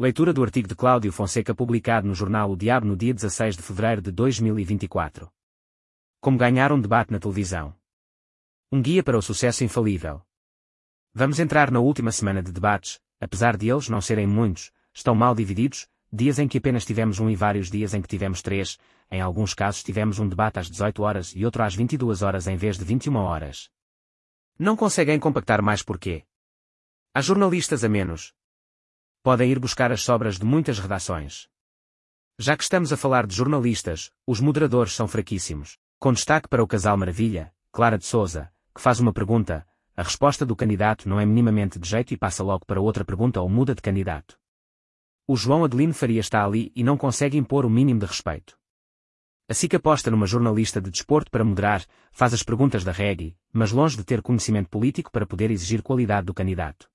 Leitura do artigo de Cláudio Fonseca publicado no jornal O Diabo no dia 16 de fevereiro de 2024. Como ganhar um debate na televisão. Um guia para o sucesso infalível. Vamos entrar na última semana de debates, apesar de eles não serem muitos, estão mal divididos, dias em que apenas tivemos um e vários dias em que tivemos três, em alguns casos tivemos um debate às 18 horas e outro às 22 horas em vez de 21 horas. Não conseguem compactar mais porquê? Há jornalistas a menos, podem ir buscar as sobras de muitas redações. Já que estamos a falar de jornalistas, os moderadores são fraquíssimos. Com destaque para o casal Maravilha, Clara de Souza, que faz uma pergunta, a resposta do candidato não é minimamente de jeito e passa logo para outra pergunta ou muda de candidato. O João Adelino Faria está ali e não consegue impor o mínimo de respeito. Assim que aposta numa jornalista de desporto para moderar, faz as perguntas da reggae, mas longe de ter conhecimento político para poder exigir qualidade do candidato.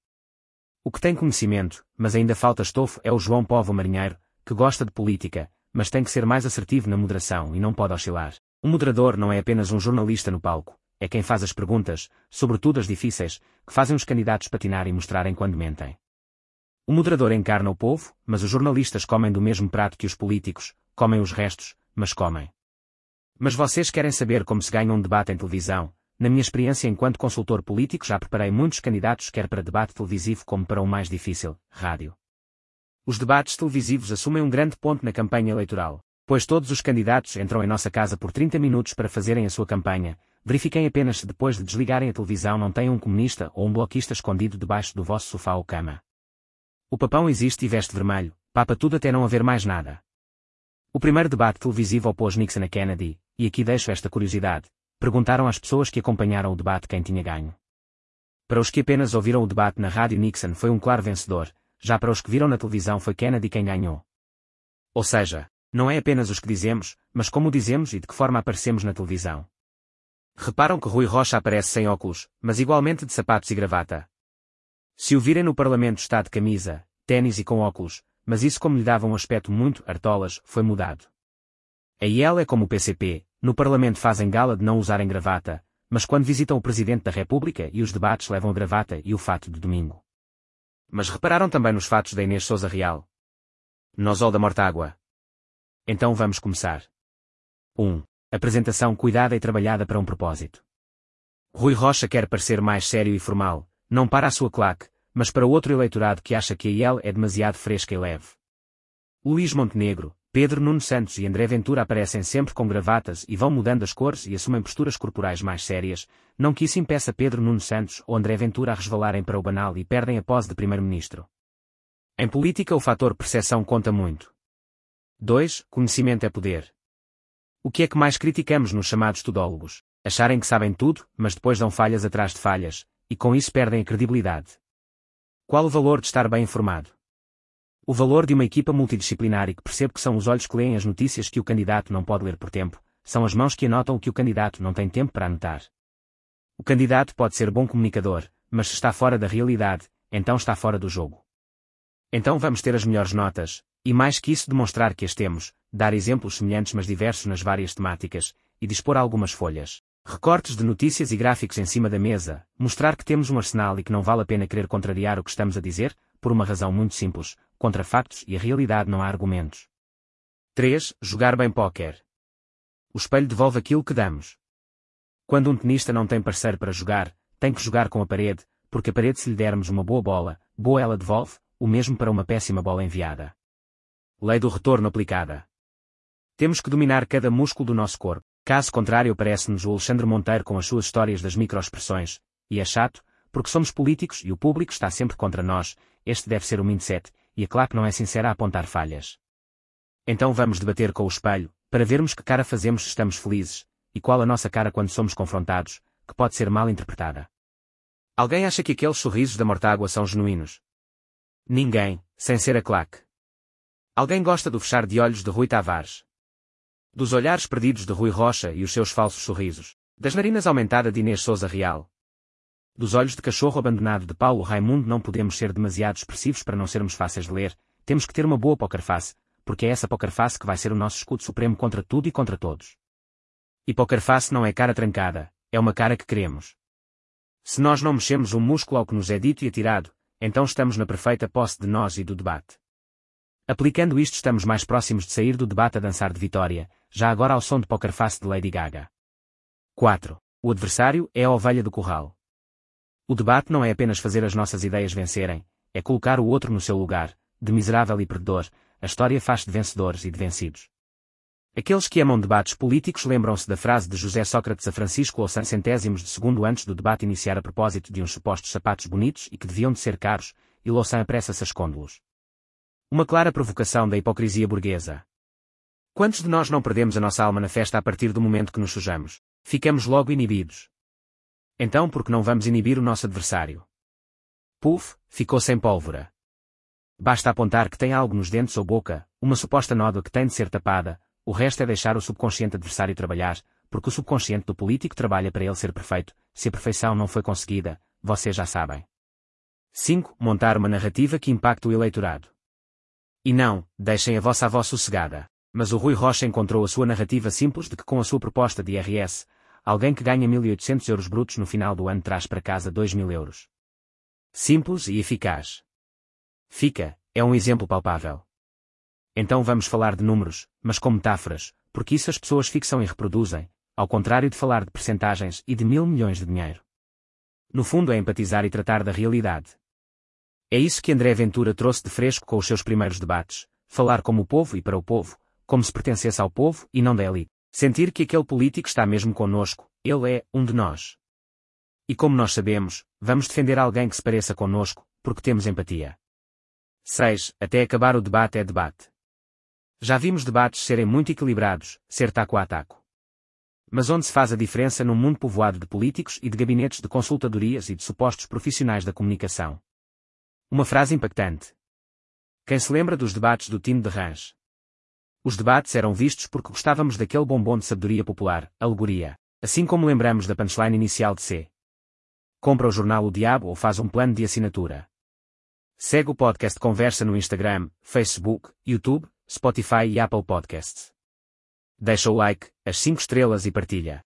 O que tem conhecimento, mas ainda falta estofo é o João Povo Marinheiro, que gosta de política, mas tem que ser mais assertivo na moderação e não pode oscilar. Um moderador não é apenas um jornalista no palco, é quem faz as perguntas, sobretudo as difíceis, que fazem os candidatos patinar e mostrarem quando mentem. O moderador encarna o povo, mas os jornalistas comem do mesmo prato que os políticos, comem os restos, mas comem. Mas vocês querem saber como se ganha um debate em televisão, na minha experiência enquanto consultor político já preparei muitos candidatos quer para debate televisivo como para o mais difícil, rádio. Os debates televisivos assumem um grande ponto na campanha eleitoral, pois todos os candidatos entram em nossa casa por 30 minutos para fazerem a sua campanha, verifiquem apenas se depois de desligarem a televisão não têm um comunista ou um bloquista escondido debaixo do vosso sofá ou cama. O papão existe e veste vermelho, papa tudo até não haver mais nada. O primeiro debate televisivo opôs Nixon a Kennedy, e aqui deixo esta curiosidade, perguntaram às pessoas que acompanharam o debate quem tinha ganho. Para os que apenas ouviram o debate na rádio Nixon foi um claro vencedor, já para os que viram na televisão foi Kennedy quem ganhou. Ou seja, não é apenas os que dizemos, mas como dizemos e de que forma aparecemos na televisão. Reparam que Rui Rocha aparece sem óculos, mas igualmente de sapatos e gravata. Se o virem no Parlamento está de camisa, tênis e com óculos, mas isso como lhe dava um aspecto muito artolas, foi mudado. A IEL é como o PCP, no Parlamento fazem gala de não usarem gravata, mas quando visitam o Presidente da República e os debates levam a gravata e o fato de domingo. Mas repararam também nos fatos da Inês Souza Real? Nosol da Mortágua. Então vamos começar. 1. Apresentação cuidada e trabalhada para um propósito. Rui Rocha quer parecer mais sério e formal, não para a sua claque, mas para outro eleitorado que acha que a IEL é demasiado fresca e leve. Luís Montenegro, Pedro Nuno Santos e André Ventura aparecem sempre com gravatas e vão mudando as cores e assumem posturas corporais mais sérias, não que isso impeça Pedro Nuno Santos ou André Ventura a resvalarem para o banal e perdem a pose de primeiro-ministro. Em política o fator percepção conta muito. 2. Conhecimento é poder. O que é que mais criticamos nos chamados tudólogos? Acharem que sabem tudo, mas depois dão falhas atrás de falhas, e com isso perdem a credibilidade. Qual o valor de estar bem informado? O valor de uma equipa multidisciplinar e que percebe que são os olhos que leem as notícias que o candidato não pode ler por tempo, são as mãos que anotam o que o candidato não tem tempo para anotar. O candidato pode ser bom comunicador, mas se está fora da realidade, então está fora do jogo. Então vamos ter as melhores notas, e mais que isso demonstrar que as temos, dar exemplos semelhantes mas diversos nas várias temáticas, e dispor algumas folhas. Recortes de notícias e gráficos em cima da mesa, mostrar que temos um arsenal e que não vale a pena querer contrariar o que estamos a dizer, por uma razão muito simples, contra factos e a realidade não há argumentos. 3. Jogar bem póquer. O espelho devolve aquilo que damos. Quando um tenista não tem parceiro para jogar, tem que jogar com a parede, porque a parede se lhe dermos uma boa bola, boa ela devolve, o mesmo para uma péssima bola enviada. Lei do retorno aplicada. Temos que dominar cada músculo do nosso corpo. Caso contrário parece-nos o Alexandre Monteiro com as suas histórias das microexpressões, e é chato, porque somos políticos e o público está sempre contra nós, este deve ser o mindset, e a claque não é sincera a apontar falhas. Então vamos debater com o espelho, para vermos que cara fazemos se estamos felizes, e qual a nossa cara quando somos confrontados, que pode ser mal interpretada. Alguém acha que aqueles sorrisos da Mortágua são genuínos? Ninguém, sem ser a claque. Alguém gosta do fechar de olhos de Rui Tavares? Dos olhares perdidos de Rui Rocha e os seus falsos sorrisos? Das narinas aumentada de Inês Souza Real? Dos olhos de cachorro abandonado de Paulo Raimundo não podemos ser demasiado expressivos para não sermos fáceis de ler, temos que ter uma boa poker face, porque é essa poker face que vai ser o nosso escudo supremo contra tudo e contra todos. E poker face não é cara trancada, é uma cara que queremos. Se nós não mexemos um músculo ao que nos é dito e atirado, então estamos na perfeita posse de nós e do debate. Aplicando isto estamos mais próximos de sair do debate a dançar de vitória, já agora ao som de Poker Face de Lady Gaga. 4. O adversário é a ovelha do curral. O debate não é apenas fazer as nossas ideias vencerem, é colocar o outro no seu lugar, de miserável e perdedor, a história faz de vencedores e de vencidos. Aqueles que amam debates políticos lembram-se da frase de José Sócrates a Francisco ou centésimos de segundo antes do debate iniciar a propósito de uns supostos sapatos bonitos e que deviam de ser caros, e Louçã apressa-se a escondê-los. Uma clara provocação da hipocrisia burguesa. Quantos de nós não perdemos a nossa alma na festa a partir do momento que nos sujamos? Ficamos logo inibidos. Então por que não vamos inibir o nosso adversário? Puf, ficou sem pólvora. Basta apontar que tem algo nos dentes ou boca, uma suposta nódoa que tem de ser tapada, o resto é deixar o subconsciente adversário trabalhar, porque o subconsciente do político trabalha para ele ser perfeito, se a perfeição não foi conseguida, vocês já sabem. 5. Montar uma narrativa que impacte o eleitorado. E não, deixem a vossa avó sossegada. Mas o Rui Rocha encontrou a sua narrativa simples de que com a sua proposta de IRS, alguém que ganha 1.800 euros brutos no final do ano traz para casa 2.000 euros. Simples e eficaz. Fica, é um exemplo palpável. Então vamos falar de números, mas com metáforas, porque isso as pessoas fixam e reproduzem, ao contrário de falar de percentagens e de mil milhões de dinheiro. No fundo é empatizar e tratar da realidade. É isso que André Ventura trouxe de fresco com os seus primeiros debates, falar como o povo e para o povo, como se pertencesse ao povo e não da elite. Sentir que aquele político está mesmo conosco, ele é um de nós. E como nós sabemos, vamos defender alguém que se pareça conosco, porque temos empatia. 6. Até acabar o debate é debate. Já vimos debates serem muito equilibrados, ser taco a taco. Mas onde se faz a diferença num mundo povoado de políticos e de gabinetes de consultadorias e de supostos profissionais da comunicação? Uma frase impactante. Quem se lembra dos debates do time de Range? Os debates eram vistos porque gostávamos daquele bombom de sabedoria popular, alegoria, assim como lembramos da punchline inicial de C. Compra o jornal O Diabo ou faz um plano de assinatura. Segue o podcast Conversa no Instagram, Facebook, YouTube, Spotify e Apple Podcasts. Deixa o like, as 5 estrelas e partilha.